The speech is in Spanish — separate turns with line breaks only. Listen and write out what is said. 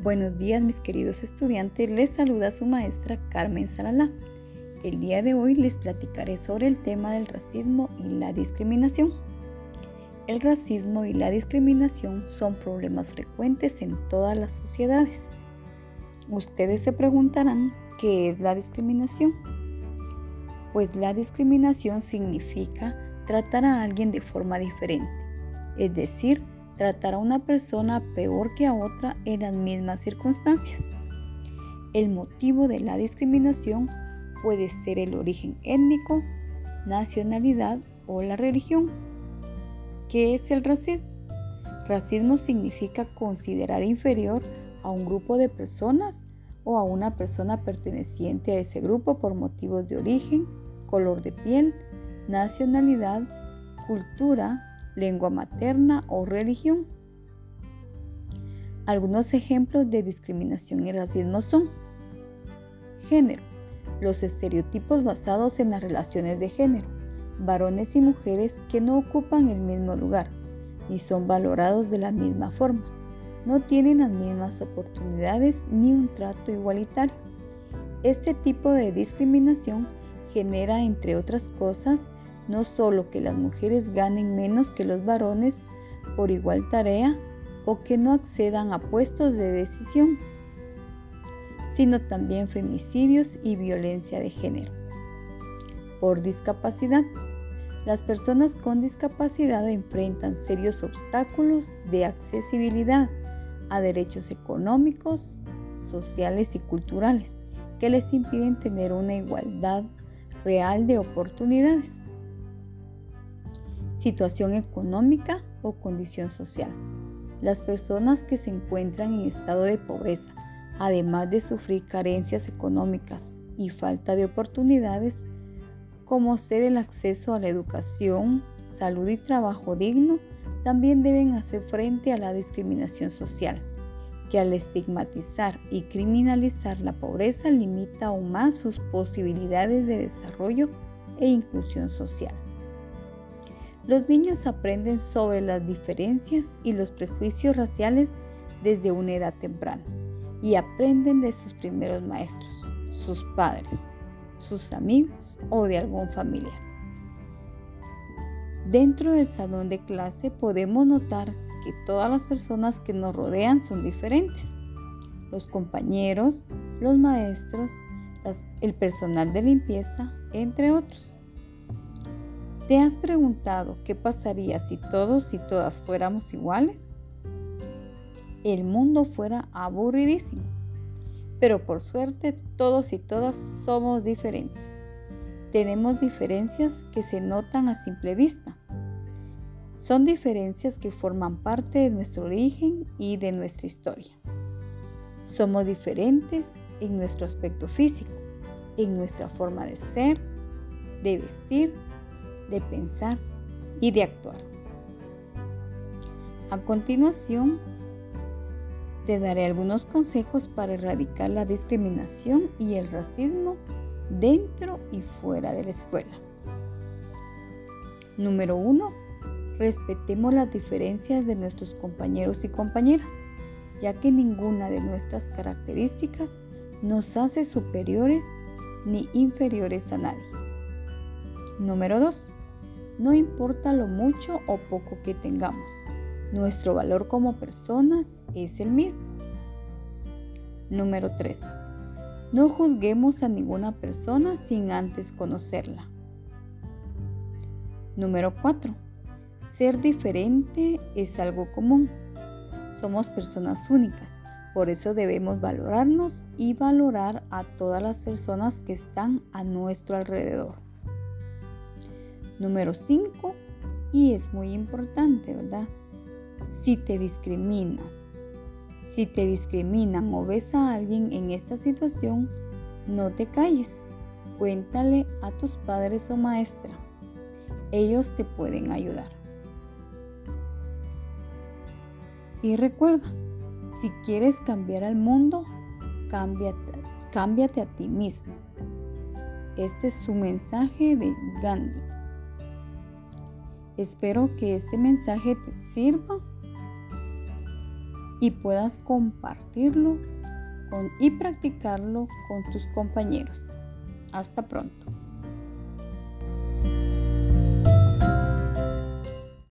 Buenos días mis queridos estudiantes, les saluda su maestra Carmen Salalá. El día de hoy les platicaré sobre el tema del racismo y la discriminación. El racismo y la discriminación son problemas frecuentes en todas las sociedades. Ustedes se preguntarán qué es la discriminación. Pues la discriminación significa tratar a alguien de forma diferente, es decir, tratar a una persona peor que a otra en las mismas circunstancias. El motivo de la discriminación puede ser el origen étnico, nacionalidad o la religión. ¿Qué es el racismo? Racismo significa considerar inferior a un grupo de personas o a una persona perteneciente a ese grupo por motivos de origen, color de piel, nacionalidad, cultura, lengua materna o religión. Algunos ejemplos de discriminación y racismo son género, los estereotipos basados en las relaciones de género, varones y mujeres que no ocupan el mismo lugar ni son valorados de la misma forma, no tienen las mismas oportunidades ni un trato igualitario. Este tipo de discriminación genera, entre otras cosas, no solo que las mujeres ganen menos que los varones por igual tarea o que no accedan a puestos de decisión, sino también femicidios y violencia de género. Por discapacidad. Las personas con discapacidad enfrentan serios obstáculos de accesibilidad a derechos económicos, sociales y culturales que les impiden tener una igualdad real de oportunidades situación económica o condición social. Las personas que se encuentran en estado de pobreza, además de sufrir carencias económicas y falta de oportunidades, como ser el acceso a la educación, salud y trabajo digno, también deben hacer frente a la discriminación social, que al estigmatizar y criminalizar la pobreza limita aún más sus posibilidades de desarrollo e inclusión social. Los niños aprenden sobre las diferencias y los prejuicios raciales desde una edad temprana y aprenden de sus primeros maestros, sus padres, sus amigos o de algún familiar. Dentro del salón de clase podemos notar que todas las personas que nos rodean son diferentes. Los compañeros, los maestros, el personal de limpieza, entre otros. ¿Te has preguntado qué pasaría si todos y todas fuéramos iguales? El mundo fuera aburridísimo. Pero por suerte todos y todas somos diferentes. Tenemos diferencias que se notan a simple vista. Son diferencias que forman parte de nuestro origen y de nuestra historia. Somos diferentes en nuestro aspecto físico, en nuestra forma de ser, de vestir de pensar y de actuar. A continuación, te daré algunos consejos para erradicar la discriminación y el racismo dentro y fuera de la escuela. Número 1. Respetemos las diferencias de nuestros compañeros y compañeras, ya que ninguna de nuestras características nos hace superiores ni inferiores a nadie. Número 2. No importa lo mucho o poco que tengamos, nuestro valor como personas es el mismo. Número 3. No juzguemos a ninguna persona sin antes conocerla. Número 4. Ser diferente es algo común. Somos personas únicas, por eso debemos valorarnos y valorar a todas las personas que están a nuestro alrededor. Número 5, y es muy importante, ¿verdad? Si te discriminas, si te discriminan o ves a alguien en esta situación, no te calles. Cuéntale a tus padres o maestra. Ellos te pueden ayudar. Y recuerda, si quieres cambiar al mundo, cámbiate, cámbiate a ti mismo. Este es su mensaje de Gandhi. Espero que este mensaje te sirva y puedas compartirlo y practicarlo con tus compañeros. Hasta pronto.